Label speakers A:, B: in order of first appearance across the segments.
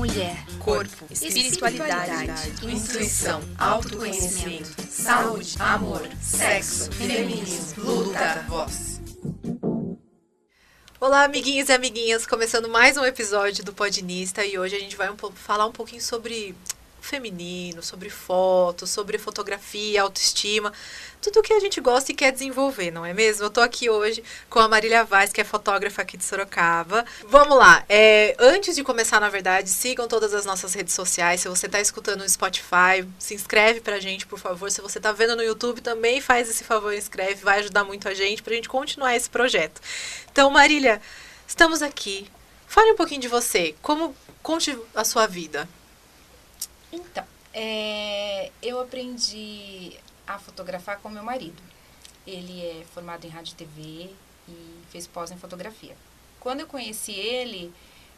A: mulher,
B: corpo, espiritualidade, intuição, autoconhecimento, saúde, amor, sexo, feminismo, luta, voz.
C: Olá, amiguinhos e amiguinhas, começando mais um episódio do Podinista e hoje a gente vai um falar um pouquinho sobre feminino, sobre foto, sobre fotografia, autoestima, tudo que a gente gosta e quer desenvolver, não é mesmo? Eu tô aqui hoje com a Marília Vaz, que é fotógrafa aqui de Sorocaba. Vamos lá, é, antes de começar, na verdade, sigam todas as nossas redes sociais. Se você tá escutando no Spotify, se inscreve pra gente, por favor. Se você tá vendo no YouTube, também faz esse favor, inscreve, vai ajudar muito a gente pra gente continuar esse projeto. Então, Marília, estamos aqui. Fale um pouquinho de você. Como conte a sua vida?
D: Então, é, eu aprendi a fotografar com meu marido. Ele é formado em rádio e TV e fez pós em fotografia. Quando eu conheci ele,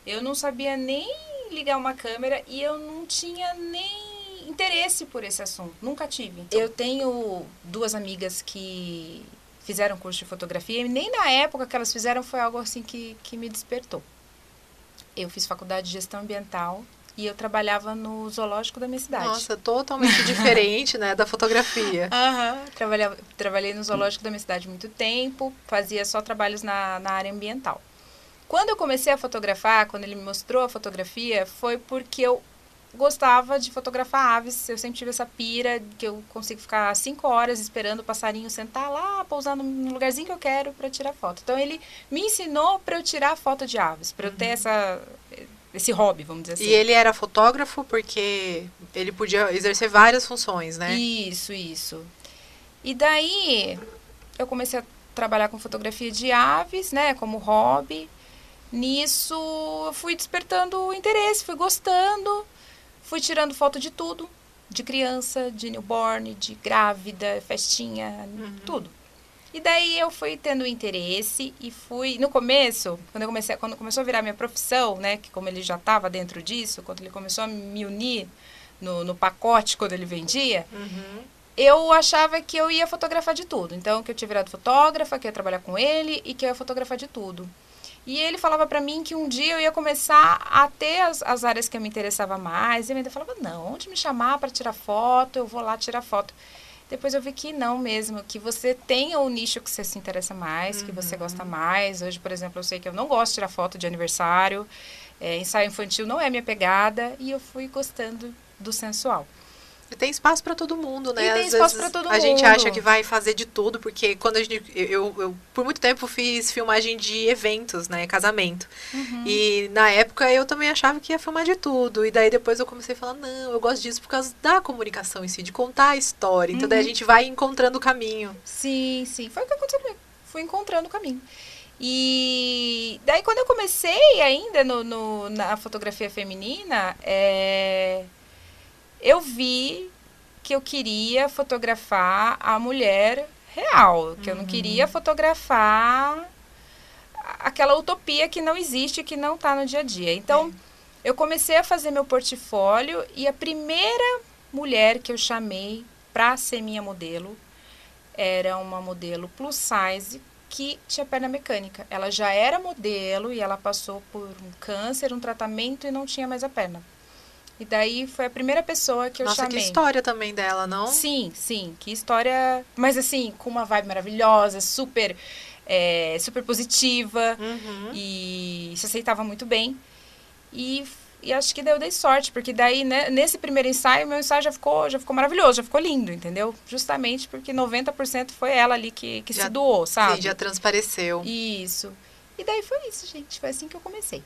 D: eu não sabia nem ligar uma câmera e eu não tinha nem interesse por esse assunto. Nunca tive. Eu tenho duas amigas que fizeram curso de fotografia e nem na época que elas fizeram foi algo assim que, que me despertou. Eu fiz faculdade de gestão ambiental e eu trabalhava no zoológico da minha cidade.
C: Nossa, totalmente diferente, né, da fotografia.
D: Aham, uhum. trabalhava, trabalhei no zoológico da minha cidade muito tempo, fazia só trabalhos na, na área ambiental. Quando eu comecei a fotografar, quando ele me mostrou a fotografia, foi porque eu gostava de fotografar aves. Eu sempre tive essa pira que eu consigo ficar cinco horas esperando o passarinho sentar lá, pousar no lugarzinho que eu quero para tirar foto. Então ele me ensinou para eu tirar foto de aves, para eu ter uhum. essa esse hobby, vamos dizer assim.
C: E ele era fotógrafo porque ele podia exercer várias funções, né?
D: Isso, isso. E daí eu comecei a trabalhar com fotografia de aves, né, como hobby. Nisso eu fui despertando o interesse, fui gostando, fui tirando foto de tudo, de criança, de newborn, de grávida, festinha, uhum. tudo. E daí eu fui tendo interesse e fui no começo, quando eu comecei, quando começou a virar minha profissão, né, que como ele já estava dentro disso, quando ele começou a me unir no, no pacote quando ele vendia, uhum. eu achava que eu ia fotografar de tudo. Então que eu tinha virado fotógrafa, que eu ia trabalhar com ele e que eu ia fotografar de tudo. E ele falava para mim que um dia eu ia começar a ter as, as áreas que eu me interessava mais. E eu ainda falava, não, onde me chamar para tirar foto, eu vou lá tirar foto. Depois eu vi que não mesmo, que você tenha o nicho que você se interessa mais, uhum. que você gosta uhum. mais. Hoje, por exemplo, eu sei que eu não gosto de tirar foto de aniversário, é, ensaio infantil não é minha pegada, e eu fui gostando do sensual.
C: Tem espaço para todo mundo, né?
D: E tem Às espaço para todo
C: a mundo. A gente acha que vai fazer de tudo, porque quando a gente. Eu, eu por muito tempo fiz filmagem de eventos, né? Casamento. Uhum. E na época eu também achava que ia filmar de tudo. E daí depois eu comecei a falar, não, eu gosto disso por causa da comunicação em si, de contar a história. Então uhum. daí a uhum. gente vai encontrando o caminho.
D: Sim, sim. Foi o que aconteceu comigo. Fui encontrando o caminho. E daí quando eu comecei ainda no, no na fotografia feminina, é eu vi que eu queria fotografar a mulher real, que uhum. eu não queria uhum. fotografar aquela utopia que não existe, que não está no dia a dia. Então, é. eu comecei a fazer meu portfólio e a primeira mulher que eu chamei para ser minha modelo era uma modelo plus size que tinha perna mecânica. Ela já era modelo e ela passou por um câncer, um tratamento e não tinha mais a perna. E daí foi a primeira pessoa que eu
C: Nossa,
D: chamei.
C: Nossa, que história também dela, não?
D: Sim, sim. Que história. Mas assim, com uma vibe maravilhosa, super. É, super positiva. Uhum. E se aceitava muito bem. E, e acho que daí eu dei sorte, porque daí, né, nesse primeiro ensaio, meu ensaio já ficou, já ficou maravilhoso, já ficou lindo, entendeu? Justamente porque 90% foi ela ali que, que já, se doou, sabe?
C: Sim, já transpareceu.
D: Isso. E daí foi isso, gente. Foi assim que eu comecei.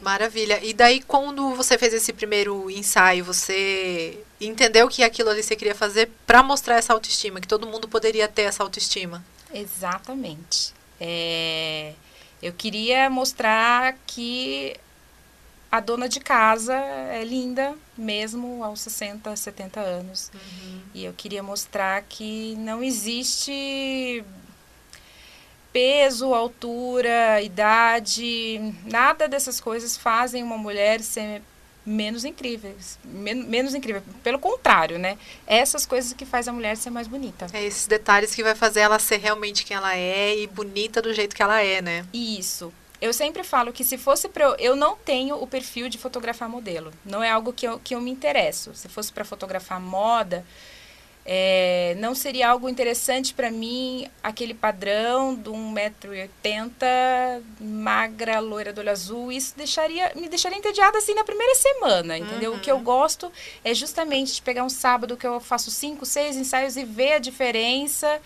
C: Maravilha. E daí, quando você fez esse primeiro ensaio, você entendeu que aquilo ali você queria fazer para mostrar essa autoestima, que todo mundo poderia ter essa autoestima?
D: Exatamente. É, eu queria mostrar que a dona de casa é linda, mesmo aos 60, 70 anos. Uhum. E eu queria mostrar que não existe peso, altura, idade, nada dessas coisas fazem uma mulher ser menos incrível, men menos incrível. Pelo contrário, né? Essas coisas que faz a mulher ser mais bonita.
C: É esses detalhes que vai fazer ela ser realmente quem ela é e bonita do jeito que ela é, né?
D: Isso. eu sempre falo que se fosse para eu, eu não tenho o perfil de fotografar modelo. Não é algo que eu, que eu me interesso. Se fosse para fotografar moda, é, não seria algo interessante para mim aquele padrão de 1,80m, magra, loira do olho azul. Isso deixaria, me deixaria entediada assim na primeira semana, entendeu? Uhum. O que eu uhum. gosto é justamente de pegar um sábado que eu faço cinco, seis ensaios e ver a diferença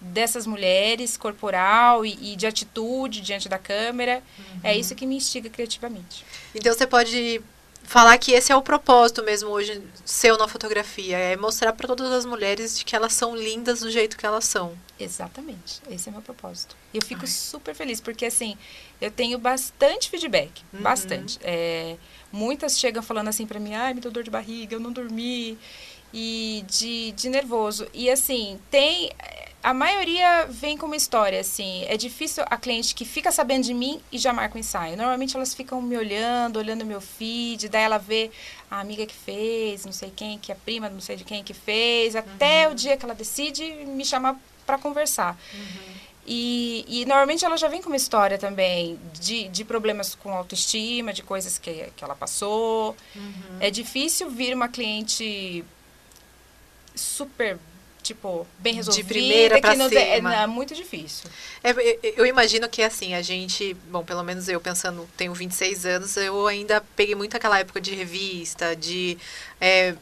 D: dessas mulheres, corporal e, e de atitude diante da câmera. É uhum. É isso que me instiga criativamente.
C: Então você pode falar que esse é o propósito mesmo hoje seu na fotografia, é mostrar para todas as mulheres de que elas são lindas do jeito que elas são.
D: Exatamente, esse é meu propósito. E eu fico Ai. super feliz porque assim eu tenho bastante feedback, uhum. bastante. É, muitas chegam falando assim para mim, ai, me deu dor de barriga, eu não dormi e de, de nervoso. E assim tem a maioria vem com uma história, assim. É difícil a cliente que fica sabendo de mim e já marca o ensaio. Normalmente elas ficam me olhando, olhando meu feed, daí ela vê a amiga que fez, não sei quem, que é prima, não sei de quem que fez, até uhum. o dia que ela decide me chamar para conversar. Uhum. E, e, normalmente ela já vem com uma história também de, de problemas com autoestima, de coisas que, que ela passou. Uhum. É difícil vir uma cliente super tipo, bem resolvida.
C: De primeira pra
D: não,
C: cima.
D: É, é, muito difícil.
C: É, eu imagino que, assim, a gente... Bom, pelo menos eu pensando, tenho 26 anos, eu ainda peguei muito aquela época de revista, de é,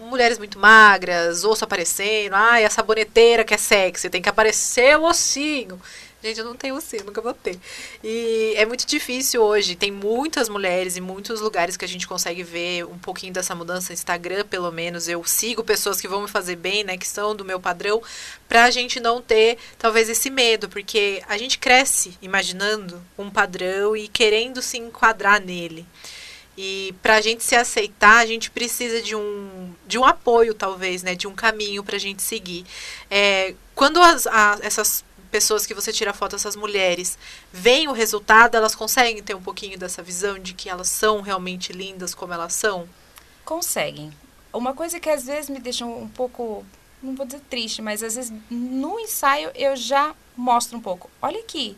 C: mulheres muito magras, osso aparecendo. Ai, a saboneteira que é sexy, tem que aparecer o ossinho. Gente, eu não tenho sim, nunca vou ter. E é muito difícil hoje. Tem muitas mulheres e muitos lugares que a gente consegue ver um pouquinho dessa mudança. Instagram, pelo menos. Eu sigo pessoas que vão me fazer bem, né? Que são do meu padrão. Pra gente não ter, talvez, esse medo. Porque a gente cresce imaginando um padrão e querendo se enquadrar nele. E para a gente se aceitar, a gente precisa de um, de um apoio, talvez, né? De um caminho para a gente seguir. É, quando as, a, essas pessoas que você tira foto, essas mulheres, veem o resultado, elas conseguem ter um pouquinho dessa visão de que elas são realmente lindas como elas são?
D: Conseguem. Uma coisa que às vezes me deixa um pouco, não vou dizer triste, mas às vezes no ensaio eu já mostro um pouco. Olha aqui.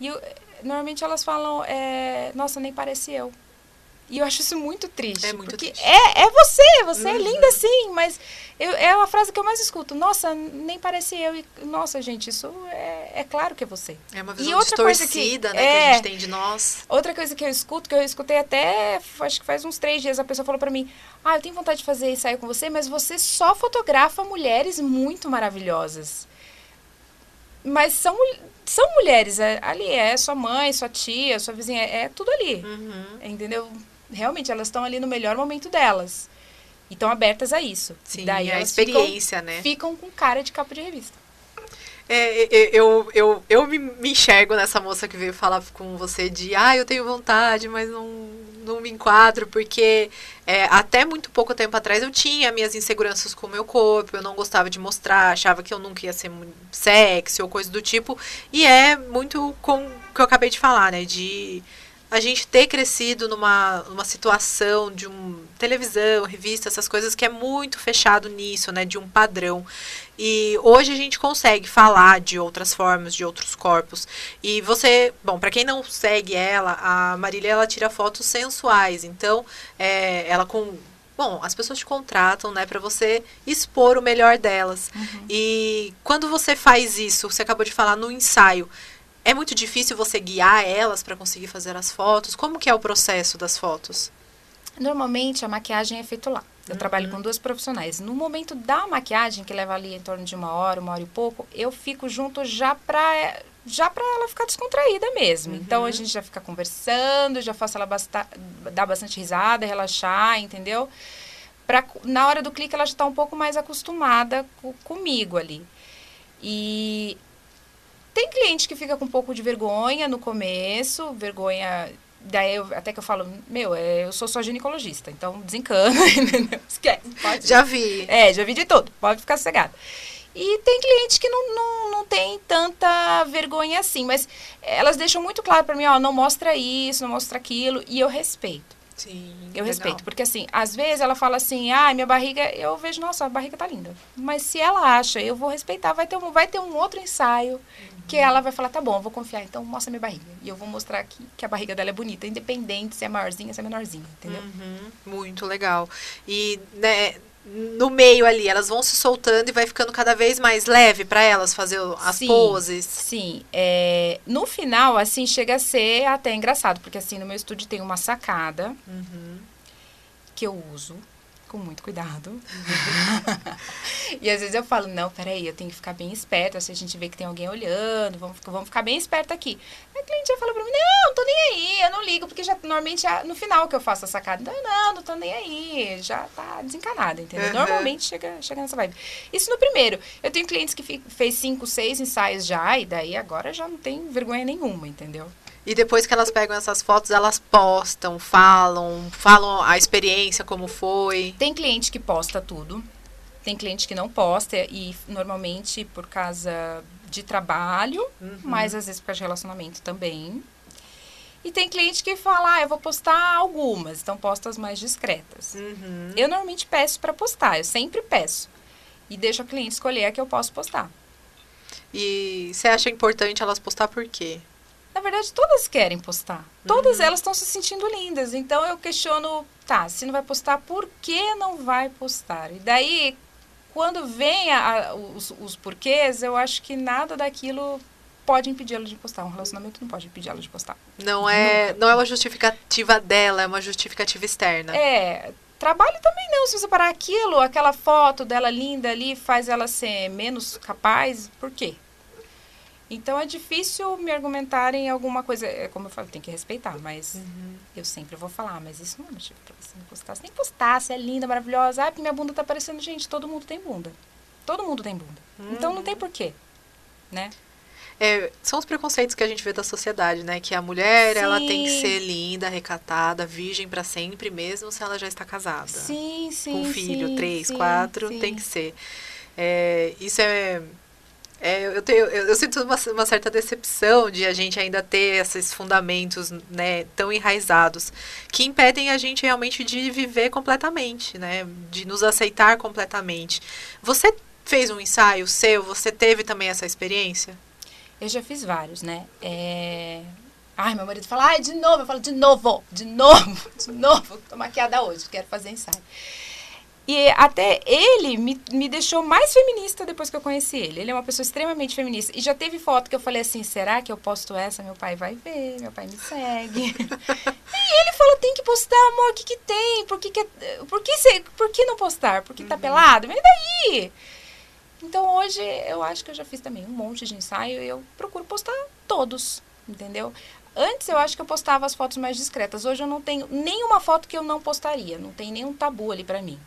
D: E eu, normalmente elas falam, é, nossa, nem parece eu. E eu acho isso muito triste.
C: É muito
D: porque
C: triste.
D: É, é você, você é uhum. é linda sim, mas eu, é uma frase que eu mais escuto. Nossa, nem parece eu. E, nossa, gente, isso é, é claro que é você.
C: É uma visão e outra distorcida, que, né, é, que a gente tem de nós.
D: Outra coisa que eu escuto, que eu escutei até, acho que faz uns três dias, a pessoa falou para mim, ah, eu tenho vontade de fazer ensaio com você, mas você só fotografa mulheres muito maravilhosas. Mas são, são mulheres, é, ali é sua mãe, sua tia, sua vizinha, é tudo ali. Uhum. Entendeu? Realmente elas estão ali no melhor momento delas. E estão abertas a isso.
C: Sim, Daí a experiência,
D: ficam,
C: né?
D: Ficam com cara de capa de revista.
C: É, eu, eu, eu me, me, enxergo nessa moça que veio falar com você de ah, eu tenho vontade, mas não, não me enquadro, porque é, até muito pouco tempo atrás eu tinha minhas inseguranças com o meu corpo, eu não gostava de mostrar, achava que eu nunca ia ser sexy ou coisa do tipo. E é muito com o que eu acabei de falar, né? De a gente ter crescido numa, numa situação de um televisão, revista, essas coisas que é muito fechado nisso, né, de um padrão. E hoje a gente consegue falar de outras formas, de outros corpos. E você, bom, para quem não segue ela, a Marília ela tira fotos sensuais. Então, é, ela com Bom, as pessoas te contratam, né, para você expor o melhor delas. Uhum. E quando você faz isso, você acabou de falar no ensaio, é muito difícil você guiar elas para conseguir fazer as fotos? Como que é o processo das fotos?
D: Normalmente a maquiagem é feita lá. Eu uhum. trabalho com duas profissionais. No momento da maquiagem, que leva ali em torno de uma hora, uma hora e pouco, eu fico junto já pra, já pra ela ficar descontraída mesmo. Uhum. Então a gente já fica conversando, já faço ela basta, dar bastante risada, relaxar, entendeu? Pra, na hora do clique ela já está um pouco mais acostumada com, comigo ali. E tem cliente que fica com um pouco de vergonha no começo, vergonha. Daí eu, até que eu falo, meu, é, eu sou só ginecologista, então desencana, Esquece.
C: Pode. Já vi.
D: É, já vi de tudo, pode ficar sossegado. E tem cliente que não, não, não tem tanta vergonha assim, mas elas deixam muito claro para mim, ó, não mostra isso, não mostra aquilo, e eu respeito.
C: Sim.
D: Eu
C: legal.
D: respeito, porque assim, às vezes ela fala assim, ah, minha barriga, eu vejo, nossa, a barriga tá linda. Mas se ela acha, eu vou respeitar, vai ter um, vai ter um outro ensaio que ela vai falar, tá bom, eu vou confiar, então mostra minha barriga. E eu vou mostrar aqui que a barriga dela é bonita, independente se é maiorzinha, se é menorzinha, entendeu?
C: Uhum, muito legal. E, né, no meio ali, elas vão se soltando e vai ficando cada vez mais leve para elas fazer as
D: Sim.
C: poses.
D: Sim, é, no final, assim, chega a ser até engraçado, porque assim, no meu estúdio tem uma sacada
C: Uhum.
D: que eu uso com muito cuidado. e às vezes eu falo, não, peraí, eu tenho que ficar bem esperta, se a gente vê que tem alguém olhando, vamos, ficar- vamos ficar bem esperta aqui. Aí a cliente já fala pra mim, não, não tô nem aí, eu não ligo, porque já normalmente já, no final que eu faço a sacada, não, não, não tô nem aí, já tá desencanada, entendeu?
C: Uhum.
D: Normalmente chega, chega nessa vibe. Isso no primeiro. Eu tenho clientes que fez cinco, seis ensaios já, e daí agora já não tem vergonha nenhuma, entendeu?
C: E depois que elas pegam essas fotos, elas postam, falam, falam a experiência, como foi.
D: Tem cliente que posta tudo. Tem cliente que não posta e normalmente por causa de trabalho,
C: Uhum.
D: mas às vezes por causa de relacionamento também. E tem cliente que fala, ah, eu vou postar algumas, então posta as mais discretas.
C: Uhum.
D: Eu normalmente peço para postar, eu sempre peço. E deixo a cliente escolher a que eu posso postar.
C: E você acha importante elas postar por quê?
D: Na verdade, todas querem postar. Todas elas estão se sentindo lindas. Então eu questiono, tá, se não vai postar, por que não vai postar? E daí, quando vem a- a- os, os porquês, eu acho que nada daquilo pode impedi-la de postar. Um relacionamento não pode impedi-la de postar.
C: Não é, não é uma justificativa dela, é uma justificativa externa.
D: É, trabalho também não. Se você parar aquilo, aquela foto dela linda ali faz ela ser menos capaz, por quê? Então é difícil me argumentarem alguma coisa. É como eu falo, tem que respeitar, mas eu sempre vou falar, mas isso não é motivo pra você não postar. Você que postar, você é linda, maravilhosa. Ah, minha bunda tá aparecendo. Gente, todo mundo tem bunda. Todo mundo tem bunda. Então não tem porquê. Né?
C: É, são os preconceitos que a gente vê da sociedade, né? Que a mulher, ela tem que
D: Sim.
C: ser linda, recatada, virgem pra sempre, mesmo se ela já está casada.
D: Sim, sim.
C: Com um filho,
D: sim,
C: três,
D: sim,
C: quatro,
D: sim.
C: tem que ser. É, isso é. É, eu, tenho, eu, eu sinto uma, uma certa decepção de a gente ainda ter esses fundamentos né, tão enraizados que impedem a gente realmente de viver completamente, né? De nos aceitar completamente. Você fez um ensaio seu? Você teve também essa experiência?
D: Eu já fiz vários, né? É... Ai, meu marido fala, ai, de novo. Eu falo, de novo, de novo, de novo. Tô maquiada hoje, quero fazer ensaio. E até ele me, me deixou mais feminista depois que eu conheci ele. Ele é uma pessoa extremamente feminista. E já teve foto que eu falei assim, será que eu posto essa? Meu pai vai ver, meu pai me segue. e ele falou, tem que postar, amor, o que que tem? Por que que, é- por que, cê- por que não postar? Porque tá pelado? Mas e daí? Então hoje eu acho que eu já fiz também um monte de ensaio e eu procuro postar todos, entendeu? Antes eu acho que eu postava as fotos mais discretas. Hoje eu não tenho nenhuma foto que eu não postaria. Não tem nenhum tabu ali pra mim.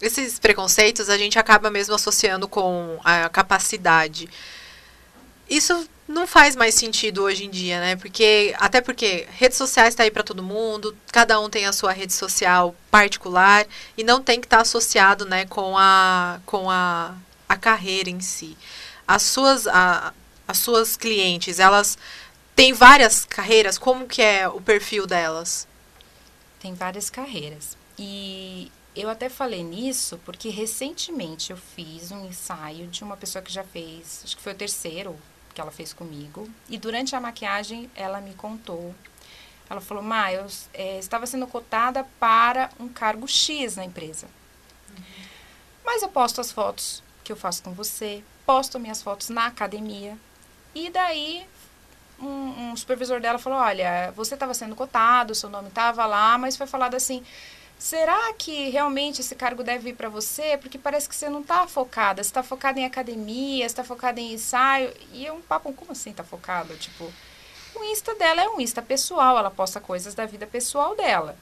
C: Esses preconceitos a gente acaba mesmo associando com a capacidade. Isso não faz mais sentido hoje em dia, né? Porque até porque redes sociais tá aí para todo mundo, cada um tem a sua rede social particular e não tem que estar associado, né, com a com a, a carreira em si. As suas a, as suas clientes, elas têm várias carreiras, como que é o perfil delas?
D: Tem várias carreiras. E eu até falei nisso porque recentemente eu fiz um ensaio de uma pessoa que já fez, acho que foi o terceiro que ela fez comigo. E durante a maquiagem ela me contou. Ela falou, Má, eu eh, estava sendo cotada para um cargo X na empresa. Mas eu posto as fotos que eu faço com você, posto minhas fotos na academia. E daí um, um supervisor dela falou: Olha, você estava sendo cotado, seu nome estava lá, mas foi falado assim: será que realmente esse cargo deve ir para você? Porque parece que você não está focada. Você está focada em academia, você está focada em ensaio. E é um papo: como assim está focada? Tipo, o Insta dela é um Insta pessoal, ela posta coisas da vida pessoal dela.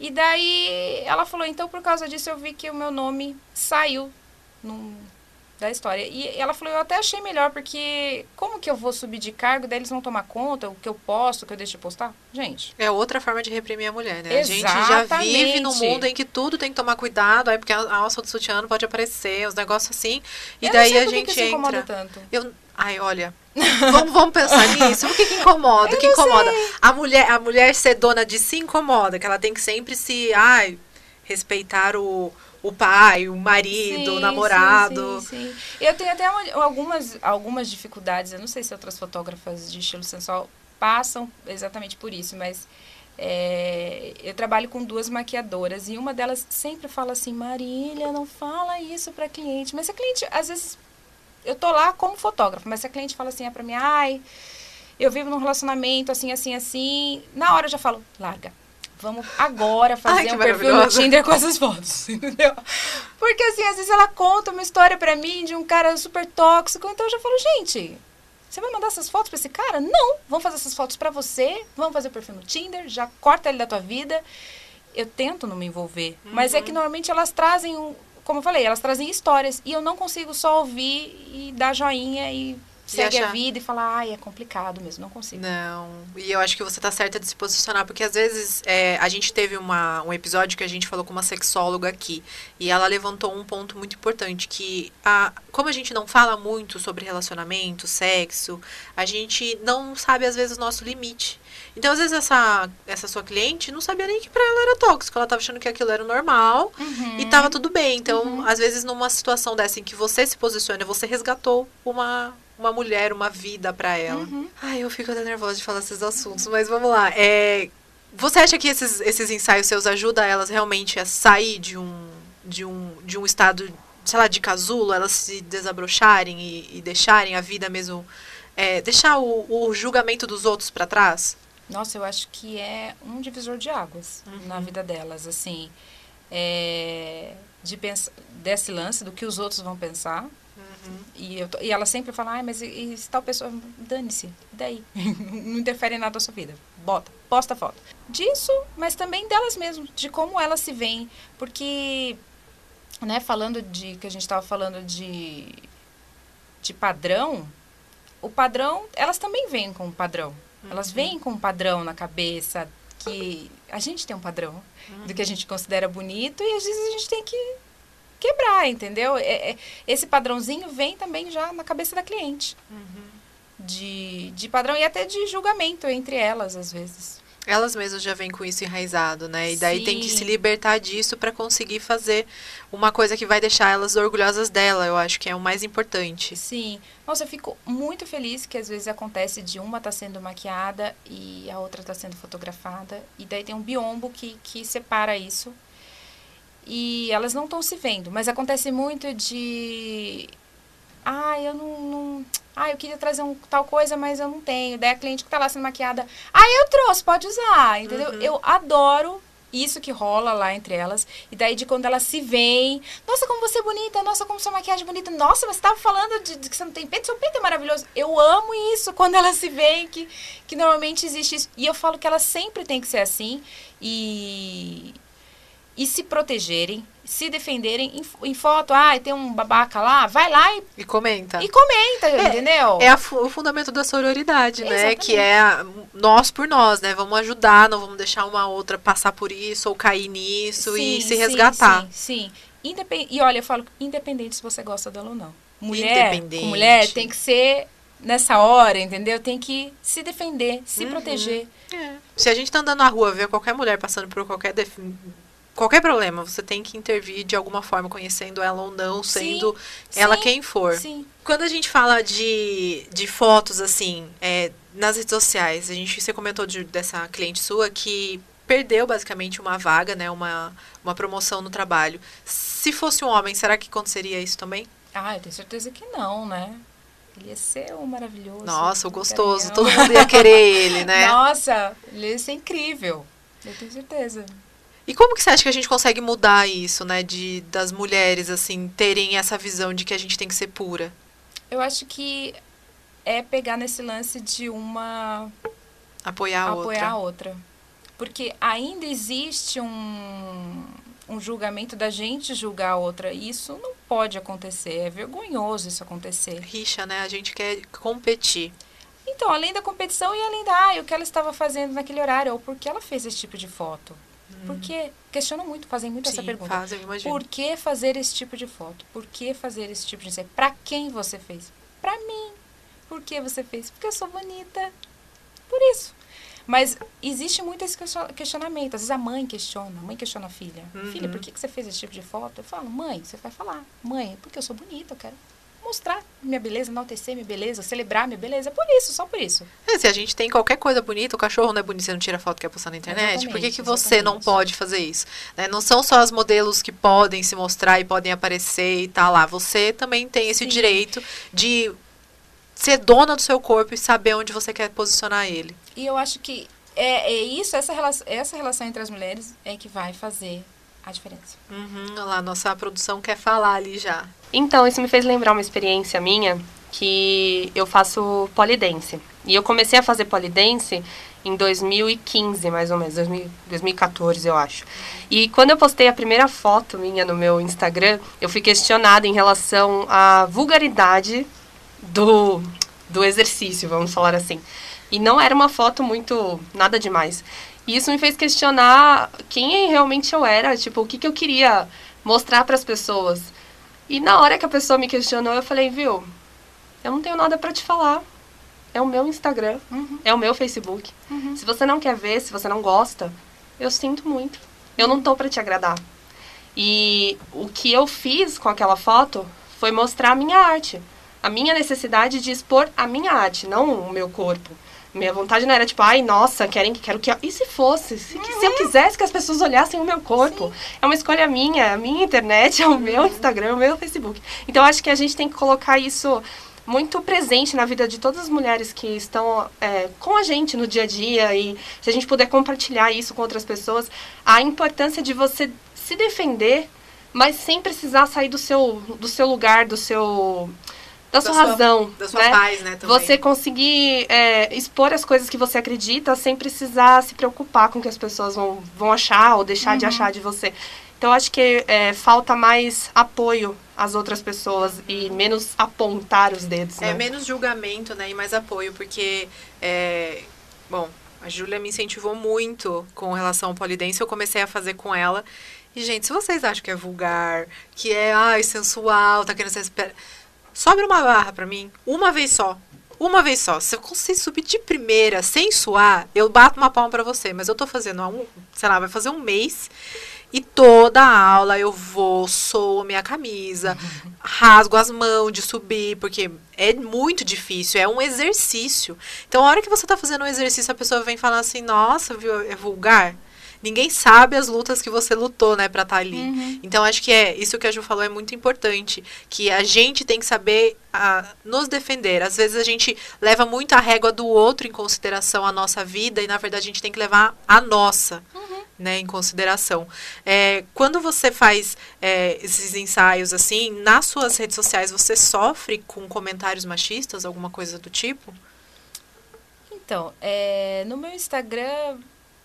D: E daí ela falou: então por causa disso eu vi que o meu nome saiu num, da história. E ela falou, eu até achei melhor, porque como que eu vou subir de cargo, daí eles vão tomar conta, o que eu posto, o que eu deixo de postar? Gente,
C: É outra forma de reprimir a mulher, né? A gente já vive num
D: Exatamente.
C: mundo em que tudo tem que tomar cuidado, aí porque a alça do sutiã não pode aparecer, os negócios assim. E
D: eu
C: daí a gente
D: que
C: entra.
D: tanto.
C: Eu, ai, olha, vamos, vamos pensar nisso. O que, que incomoda? O que incomoda?
D: sei.
C: A mulher, a mulher ser dona de si incomoda, que ela tem que sempre se ai, respeitar o, o pai, o marido, o namorado.
D: Sim, sim, sim. Eu tenho até uma- algumas, algumas dificuldades. Eu não sei se outras fotógrafas de estilo sensual passam exatamente por isso, mas é, eu trabalho com duas maquiadoras e uma delas sempre fala assim: Marília, não fala isso para cliente. Mas se a cliente, às vezes, eu tô lá como fotógrafa, mas se a cliente fala assim, é para mim, ai, eu vivo num relacionamento assim, assim, assim, na hora eu já falo, larga. Vamos agora fazer
C: Ai,
D: um perfil no. Tinder com essas fotos, entendeu? Porque assim, às vezes ela conta uma história pra mim de um cara super tóxico, então eu já falo, gente, você vai mandar essas fotos pra esse cara? Não, vamos fazer essas fotos pra você, vamos fazer o perfil no Tinder, já corta ele da tua vida. Eu tento não me envolver, mas é que normalmente elas trazem, um, como eu falei, elas trazem histórias e eu não consigo só ouvir e dar joinha e segue a
C: achar.
D: vida e falar, ai, é complicado mesmo, não consigo.
C: Não, e eu acho que você tá certa de se posicionar, porque às vezes é, a gente teve uma, um episódio que a gente falou com uma sexóloga aqui, e ela levantou um ponto muito importante, que a, como a gente não fala muito sobre relacionamento, sexo, a gente não sabe às vezes o nosso limite. Então, às vezes, essa, essa sua cliente não sabia nem que pra ela era tóxico, ela tava achando que aquilo era normal
D: Uhum.
C: e tava tudo bem. Então, às vezes, numa situação dessa em que você se posiciona, você resgatou uma, uma mulher, uma vida pra ela.
D: Uhum.
C: Ai, eu fico até nervosa de falar esses assuntos, mas vamos lá. É, você acha que esses, esses ensaios seus ajudam elas realmente a sair de um, de um, de um estado, sei lá, de casulo, elas se desabrocharem e, e deixarem a vida mesmo. é, deixar o, o julgamento dos outros pra trás?
D: Nossa, eu acho que é um divisor de águas
C: Uhum.
D: na vida delas, assim, é, de pensar desse lance do que os outros vão pensar. E, eu e ela sempre fala, ai, mas e, e se tal pessoa, dane-se, daí? não interfere em nada na sua vida. Bota, posta a foto. Disso, mas também delas mesmas, de como elas se veem. Porque, né, falando de, que a gente estava falando de, de padrão, o padrão, elas também vêm com um padrão. Elas vêm com um padrão na cabeça, que a gente tem um padrão do que a gente considera bonito e às vezes a gente tem que quebrar, entendeu? É- é- esse padrãozinho vem também já na cabeça da cliente. De, de padrão e até de julgamento entre elas, às vezes.
C: Elas mesmas já vêm com isso enraizado, né? E daí tem que
D: Sim.
C: se libertar disso pra conseguir fazer uma coisa que vai deixar elas orgulhosas dela. Eu acho que é o mais importante.
D: Sim. Nossa, eu fico muito feliz que às vezes acontece de uma tá sendo maquiada e a outra tá sendo fotografada. E daí tem um biombo que, que separa isso. E elas não estão se vendo. Mas acontece muito de. Ah, eu não, não. Ah, eu queria trazer um tal coisa, mas eu não tenho. Daí a cliente que tá lá sendo maquiada. Ah, eu trouxe, pode usar. Entendeu? Eu adoro isso que rola lá entre elas. E daí de quando elas se veem. Nossa, como você é bonita. Nossa, como sua maquiagem é bonita. Nossa, mas você tava falando de, de que você não tem peito. Seu peito é maravilhoso. Eu amo isso quando elas se veem, que, que normalmente existe isso. E eu falo que elas sempre têm que ser assim. E e se protegerem, se defenderem em, em foto. Ah, tem um babaca lá, vai lá e,
C: E comenta.
D: e comenta, entendeu?
C: É a o fundamento da sororidade, né?
D: Exatamente.
C: Que é a- nós por nós, né? Vamos ajudar, não vamos deixar uma outra passar por isso ou cair nisso e se
D: Sim,
C: resgatar.
D: Sim, sim. Independ... E olha, eu falo, independente se você gosta dela ou não. Mulher, mulher tem que ser nessa hora, entendeu? Tem que se defender, se
C: Uhum.
D: proteger.
C: É. Se a gente tá andando na rua, vê qualquer mulher passando por qualquer qualquer problema, você tem que intervir de alguma forma, conhecendo ela ou não, sendo ela
D: sim,
C: quem for.
D: Sim.
C: Quando a gente fala de, de fotos, assim, é, nas redes sociais, a gente, você comentou de- dessa cliente sua que perdeu basicamente uma vaga, né? Uma, uma promoção no trabalho. Se fosse um homem, será que aconteceria isso também?
D: Ah, eu tenho certeza que não, né? Ele ia ser o maravilhoso.
C: Nossa, o gostoso.
D: garanhão.
C: Todo mundo ia querer ele, né?
D: Nossa, ele ia ser incrível. Eu tenho certeza.
C: E como que você acha que a gente consegue mudar isso, né? De, das mulheres, assim, terem essa visão de que a gente tem que ser pura?
D: Eu acho que é pegar nesse lance de uma
C: Apoiar a
D: apoiar a
C: outra.
D: outra. Porque ainda existe um, um julgamento da gente julgar a outra. E isso não pode acontecer. É vergonhoso isso acontecer.
C: Rixa, né? A gente quer competir.
D: Então, além da competição e além da ah, o que ela estava fazendo naquele horário, ou por que ela fez esse tipo de foto. Por quê? Questionam muito, fazem muito essa
C: Sim,
D: pergunta.
C: fazem, eu imagino.
D: Por que fazer esse tipo de foto? Por que fazer esse tipo de ensaio? Pra quem você fez? Pra mim. Por que você fez? Porque eu sou bonita. Por isso. Mas existe muito esse questionamento. Às vezes a mãe questiona, a mãe questiona a filha. Uhum. Filha, por que, que você fez esse tipo de foto? Eu falo, mãe, você vai falar. Mãe, porque eu sou bonita, eu quero mostrar minha beleza, enaltecer minha beleza, celebrar minha beleza. Por isso, só por isso.
C: É, se a gente tem qualquer coisa bonita, o cachorro não é bonito, você não tira foto que quer postar na internet, por que, que você não pode fazer isso? Né? Não são só as modelos que podem se mostrar e podem aparecer e tá lá. Você também tem esse Sim. direito de ser dona do seu corpo e saber onde você quer posicionar ele.
D: E eu acho que é, é isso, essa relação, essa relação entre as mulheres é que vai fazer a diferença.
C: Uhum, olha lá, nossa produção quer falar ali já.
A: Então, isso me fez lembrar uma experiência minha que eu faço polidense. E eu comecei a fazer polidense em 2015, mais ou menos, 2014, eu acho. E quando eu postei a primeira foto minha no meu Instagram, eu fui questionada em relação à vulgaridade do, do exercício, vamos falar assim. E não era uma foto muito nada demais. E isso me fez questionar quem realmente eu era, tipo, o que, que eu queria mostrar para as pessoas. E na hora que a pessoa me questionou, eu falei, viu, eu não tenho nada para te falar. É o meu Instagram, uhum. é o meu Facebook. Uhum. Se você não quer ver, se você não gosta, eu sinto muito. Eu não tô para te agradar. E o que eu fiz com aquela foto foi mostrar a minha arte, a minha necessidade de expor a minha arte, não o meu corpo. Minha vontade não era tipo, ai, nossa, querem que quero que. E se fosse? Se, uhum. se eu quisesse que as pessoas olhassem o meu corpo? Sim. É uma escolha minha, a minha internet, é o meu Instagram, o meu Facebook. Então acho que a gente tem que colocar isso muito presente na vida de todas as mulheres que estão é, com a gente no dia a dia e se a gente puder compartilhar isso com outras pessoas, a importância de você se defender, mas sem precisar sair do seu, do seu lugar, do seu da, sua, sua, razão.
C: Da sua né? paz, né?
A: Também. Você conseguir é, expor as coisas que você acredita sem precisar se preocupar com o que as pessoas vão, vão achar ou deixar uhum. de achar de você. Então, acho que é, falta mais apoio às outras pessoas e menos apontar os dedos.
C: É,
A: né?
C: menos julgamento, né? E mais apoio, porque, é, bom, a Júlia me incentivou muito com relação ao polidense. Eu comecei a fazer com ela. E, gente, se vocês acham que é vulgar, que é, ai, sensual, tá querendo ser Sobe uma barra para mim, uma vez só. Uma vez só. Se você subir de primeira, sem suar, eu bato uma palma para você. Mas eu tô fazendo há um, sei lá, vai fazer um mês. E toda a aula eu vou, sou minha camisa, rasgo as mãos de subir, porque é muito difícil, é um exercício. Então, a hora que você tá fazendo um exercício, a pessoa vem falar assim, nossa, viu, é vulgar ninguém sabe as lutas que você lutou, né, para estar tá ali. Uhum. Então acho que é isso que a Ju falou é muito importante, que a gente tem que saber a, nos defender. Às vezes a gente leva muito a régua do outro em consideração a nossa vida e na verdade a gente tem que levar a nossa. Uhum. Né, em consideração. É, quando você faz é, esses ensaios assim, nas suas redes sociais, você sofre com comentários machistas, alguma coisa do tipo?
D: Então, é, no meu Instagram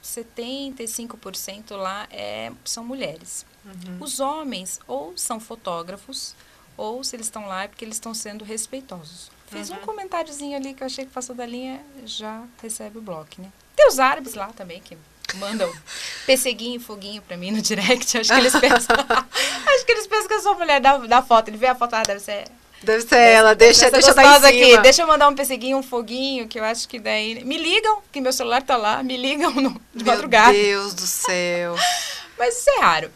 D: 75% lá é, são mulheres. Uhum. Os homens ou são fotógrafos, ou se eles estão lá é porque eles estão sendo respeitosos. Fiz uhum. um comentáriozinho ali que eu achei que passou da linha, já recebe o bloco, né? Tem os árabes lá também que mandam pesseguinho e foguinho pra mim no direct. Acho que eles pensam. acho que eles pensam que eu sou mulher da, da foto. Ele vê a foto, ah, deve ser
C: Deve ser ela, deixa, deixa
D: nós aqui. Deixa eu mandar um perseguinho, um foguinho, que eu acho que daí. Me ligam, que meu celular tá lá, me ligam no, de meu madrugada.
C: Meu Deus do céu.
D: Mas isso é raro.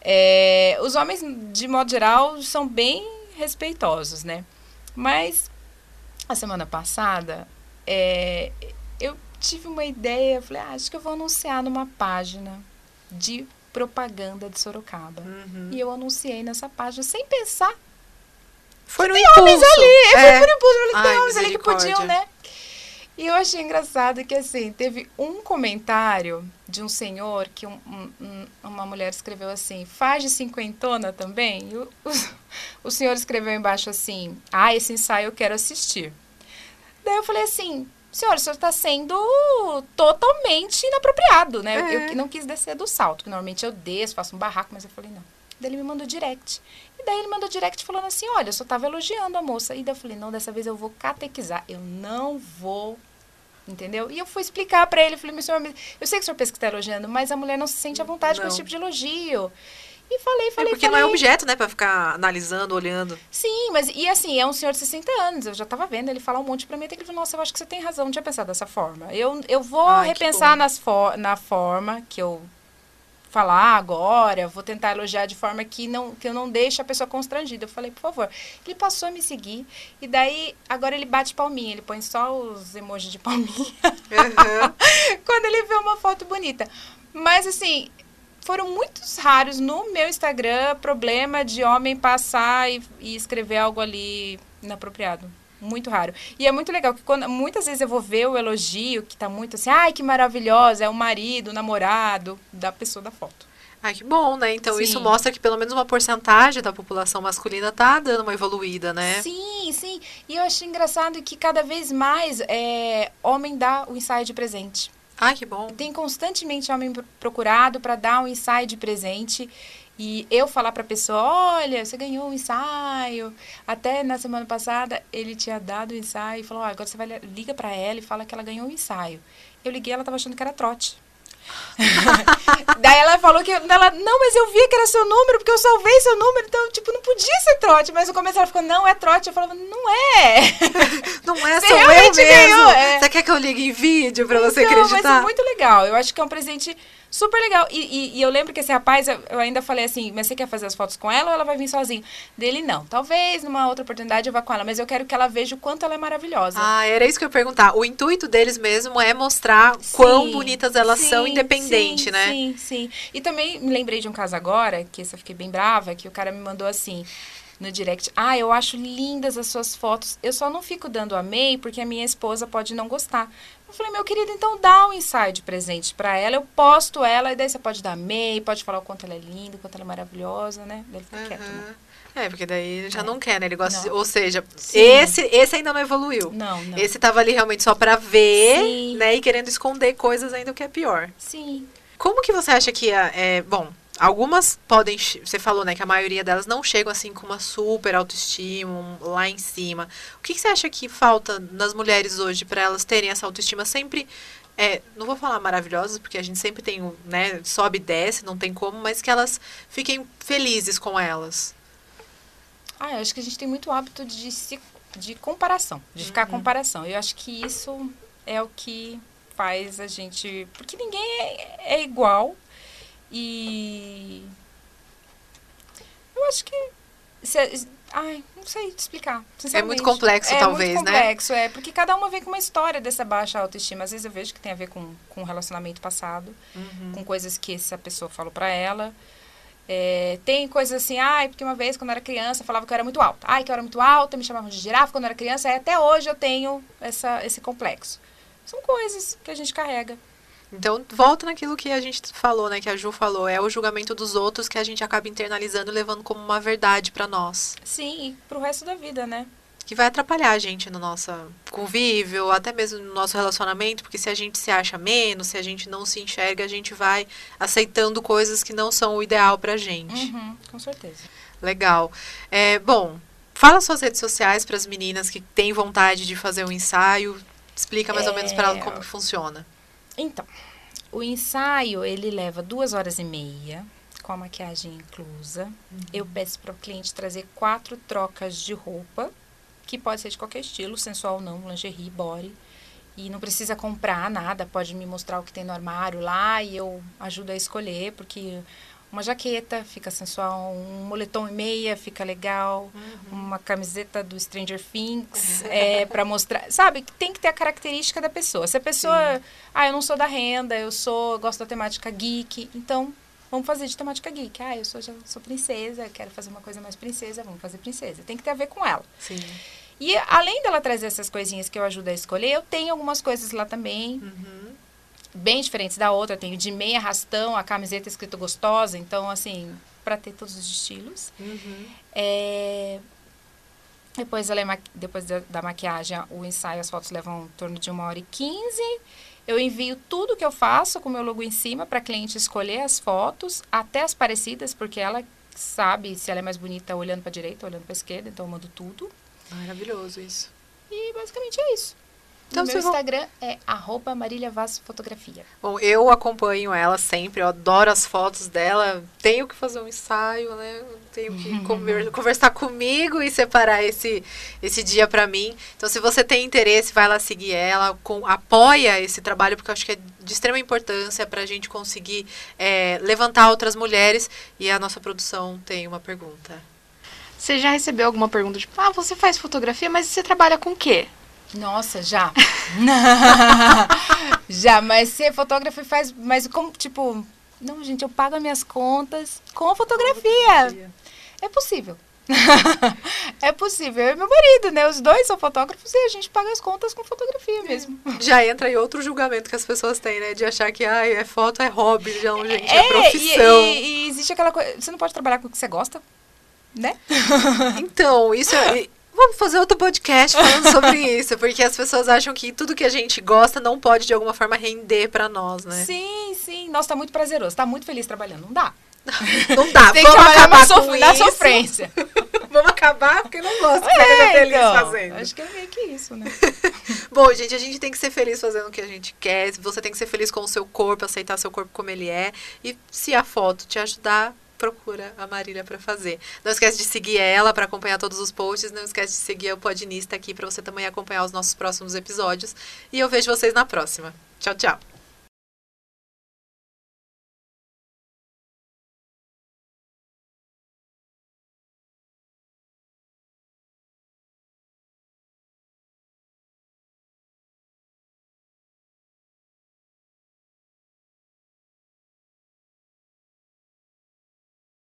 D: É, os homens, de modo geral, são bem respeitosos, né? Mas a semana passada, é, eu tive uma ideia, falei, ah, acho que eu vou anunciar numa página de propaganda de Sorocaba. Uhum. E eu anunciei nessa página sem pensar
C: foi no tem impulso. homens
D: ali. É. fui por impulso. Eu falei, tem homens ali que podiam, né? E eu achei engraçado que, assim, teve um comentário de um senhor que um, um, uma mulher escreveu assim, faz de cinquentona também? E o, o, o senhor escreveu embaixo assim, ah, esse ensaio eu quero assistir. Daí eu falei assim, senhor, o senhor está sendo totalmente inapropriado, né? É. Eu, eu não quis descer do salto, que normalmente eu desço, faço um barraco, mas eu falei, não. Daí ele me mandou direct. E daí ele mandou direct falando assim: olha, eu só tava elogiando a moça. E daí eu falei: não, dessa vez eu vou catequizar. Eu não vou. Entendeu? E eu fui explicar para ele. Falei: meu senhor, eu sei que o senhor pensa que está elogiando, mas a mulher não se sente à vontade não. com esse tipo de elogio. E falei,
C: É
D: falei,
C: porque
D: falei.
C: não é objeto, né, pra ficar analisando, olhando.
D: Sim, mas e assim, é um senhor de 60 anos. Eu já tava vendo ele falar um monte pra mim. Até que ele falou, nossa, eu acho que você tem razão, não tinha pensado dessa forma. Eu, eu vou
C: Ai,
D: repensar nas for na forma que eu falar agora, vou tentar elogiar de forma que, não, que eu não deixe a pessoa constrangida. Eu falei, por favor. Ele passou a me seguir. E daí, agora ele bate palminha. Ele põe só os emojis de palminha
C: Aham.
D: quando ele vê uma foto bonita. Mas assim, foram muitos raros no meu Instagram problema de homem passar e, e escrever algo ali inapropriado. Muito raro. E é muito legal que quando muitas vezes eu vou ver o elogio que tá muito assim, ai que maravilhosa, é o marido, o namorado da pessoa da foto.
C: Ai, que bom, né? Então
D: Sim.
C: isso mostra que pelo menos uma porcentagem da população masculina tá dando uma evoluída, né?
D: Sim, sim. E eu achei engraçado que cada vez mais é, homem dá o ensaio de presente.
C: Ai, que bom.
D: Tem constantemente homem pro- procurado para dar um ensaio de presente. E eu falar para a pessoa, olha, você ganhou um ensaio. Até na semana passada ele tinha dado o ensaio e falou, "Ó, agora você vai li- liga para ela e fala que ela ganhou um ensaio. Eu liguei, ela tava achando que era trote. Daí ela falou que ela, não, mas eu vi que era seu número, porque eu salvei seu número, então, tipo, não podia ser trote. Mas no começo ela ficou, não, é trote. Eu falava, não é.
C: Não é
D: Você
C: só eu mesmo.
D: ganhou, é.
C: Você quer que eu ligue em vídeo pra você
D: Então, Mas
C: acreditar?
D: é muito legal. Eu acho que é um presente super legal. E, e- e eu lembro que esse rapaz, eu, eu ainda falei assim, mas você quer fazer as fotos com ela ou ela vai vir sozinha? Dele, não. Talvez numa outra oportunidade eu vá com ela, mas eu quero que ela veja o quanto ela é maravilhosa.
C: Ah, era isso que eu ia perguntar. O intuito deles mesmo é mostrar quão
D: Sim,
C: bonitas elas são,
D: sim,
C: independente,
D: sim,
C: né?
D: Sim, sim. E também me lembrei de um caso agora, que esse eu fiquei bem brava, que o cara me mandou assim no direct. Ah, eu acho lindas as suas fotos. Eu só não fico dando amei porque a minha esposa pode não gostar. Eu falei, meu querido, então dá um ensaio de presente pra ela. Eu posto ela e daí você pode dar amei, pode falar o quanto ela é linda, o quanto ela é maravilhosa, né? Daí ele fica quieto. né?
C: É, porque daí ele já
D: É.
C: não quer, né? Ele gosta de-. Ou seja,
D: Sim.
C: esse, esse ainda não evoluiu.
D: Não, não.
C: Esse tava ali realmente só pra ver,
D: Sim.
C: né? E querendo esconder coisas ainda o que é pior.
D: Sim.
C: Como que você acha que a- é, bom, algumas podem, você falou, né, que a maioria delas não chegam assim com uma super autoestima um- lá em cima. O que, que você acha que falta nas mulheres hoje para elas terem essa autoestima sempre é, não vou falar maravilhosas, porque a gente sempre tem, né, sobe e desce, não tem como, mas que elas fiquem felizes com elas.
D: Ah, eu acho que a gente tem muito hábito de se, de comparação, de
C: Uhum.
D: ficar comparação. Eu acho que isso é o que faz a gente. Porque ninguém é, é igual. E. Eu acho que. se- ai, não sei te explicar. sinceramente.
C: complexo,
D: é
C: talvez,
D: muito
C: né?
D: complexo, é. Porque cada uma vem com uma história dessa baixa autoestima. Às vezes eu vejo que tem a ver com, com um relacionamento passado
C: Uhum.
D: com coisas que essa pessoa falou pra ela. É, tem coisas assim, ai, porque uma vez quando eu era criança falava que eu era muito alta. Ai, que eu era muito alta, me chamavam de girafa quando eu era criança, e até hoje eu tenho essa, esse complexo. São coisas que a gente carrega.
C: Então, volta naquilo que a gente falou, né, que a Ju falou, é o julgamento dos outros que a gente acaba internalizando e levando como uma verdade para nós.
D: Sim, e pro resto da vida, né?
C: que vai atrapalhar a gente no nosso convívio, até mesmo no nosso relacionamento, porque se a gente se acha menos, se a gente não se enxerga, a gente vai aceitando coisas que não são o ideal pra gente.
D: Uhum, com certeza.
C: Legal. É, bom, fala suas redes sociais para as meninas que têm vontade de fazer um ensaio. Explica mais ou menos para elas
D: É.
C: como funciona.
D: Então, o ensaio, ele leva duas horas e meia, com a maquiagem inclusa. Eu peço para o cliente trazer quatro trocas de roupa, que pode ser de qualquer estilo, sensual não, lingerie, body. E não precisa comprar nada, pode me mostrar o que tem no armário lá e eu ajudo a escolher, porque uma jaqueta fica sensual, um moletom e meia fica legal, uma camiseta do Stranger Things é para mostrar, sabe? Tem que ter a característica da pessoa. Se a pessoa, ah, eu não sou da renda, eu sou, eu gosto da temática geek, então vamos fazer de temática geek. Ah, eu sou já sou princesa, quero fazer uma coisa mais princesa, vamos fazer princesa. Tem que ter a ver com ela.
C: Sim.
D: E além dela trazer essas coisinhas que eu ajudo a escolher, eu tenho algumas coisas lá também,
C: Uhum.
D: Bem diferentes da outra. Eu tenho de meia rastão, a camiseta escrito gostosa, então assim, para ter todos os estilos.
C: Uhum.
D: É, Depois, ela é depois da, maquiagem, o ensaio, as fotos levam em torno de uma hora e quinze. Eu envio tudo que eu faço com o meu logo em cima para a cliente escolher as fotos, até as parecidas, porque ela sabe se ela é mais bonita olhando para direita, olhando para esquerda, então eu mando tudo.
C: Maravilhoso isso.
D: E basicamente é isso. Então, meu Instagram é arroba Marília Vaz Fotografia.
C: Bom, eu acompanho ela sempre, eu adoro as fotos dela. Tenho que fazer um ensaio, né? Tenho que conver conversar comigo e separar esse, esse dia para mim. Então, se você tem interesse, vai lá seguir ela, com, apoia esse trabalho, porque eu acho que é de extrema importância para a gente conseguir é, levantar outras mulheres. E a nossa produção tem uma pergunta.
E: Você já recebeu alguma pergunta tipo, ah, você faz fotografia, mas você trabalha com o quê?
D: Nossa, já. já, mas ser fotógrafo faz. Mas como, tipo. Não, gente, eu pago as minhas contas com a fotografia. É possível. é possível. Eu e meu marido, né? Os dois são fotógrafos e a gente paga as contas com fotografia mesmo.
C: Já entra em outro julgamento que as pessoas têm, né? De achar que ah, é foto, é hobby. Não, gente, é, é profissão.
D: E, e, e, existe aquela coisa. Você não pode trabalhar com o que você gosta, né?
C: então, isso é. Vamos fazer outro podcast falando sobre isso, porque as pessoas acham que tudo que a gente gosta não pode de alguma forma render para nós, né?
D: Sim, sim. Nossa, tá muito prazeroso, tá muito feliz trabalhando. Não dá.
C: Não dá. Tem Vamos acabar com
D: na isso. sofrência.
C: Vamos acabar porque não gosto de é, feliz então, fazendo.
D: Acho que é meio que isso, né?
C: Bom, gente, a gente tem que ser feliz fazendo o que a gente quer. Você tem que ser feliz com o seu corpo, aceitar seu corpo como ele é. E se a foto te ajudar, procura a Marília para fazer. Não esquece de seguir ela para acompanhar todos os posts. Não esquece de seguir o Podinista aqui para você também acompanhar os nossos próximos episódios. E eu vejo vocês na próxima. Tchau, tchau.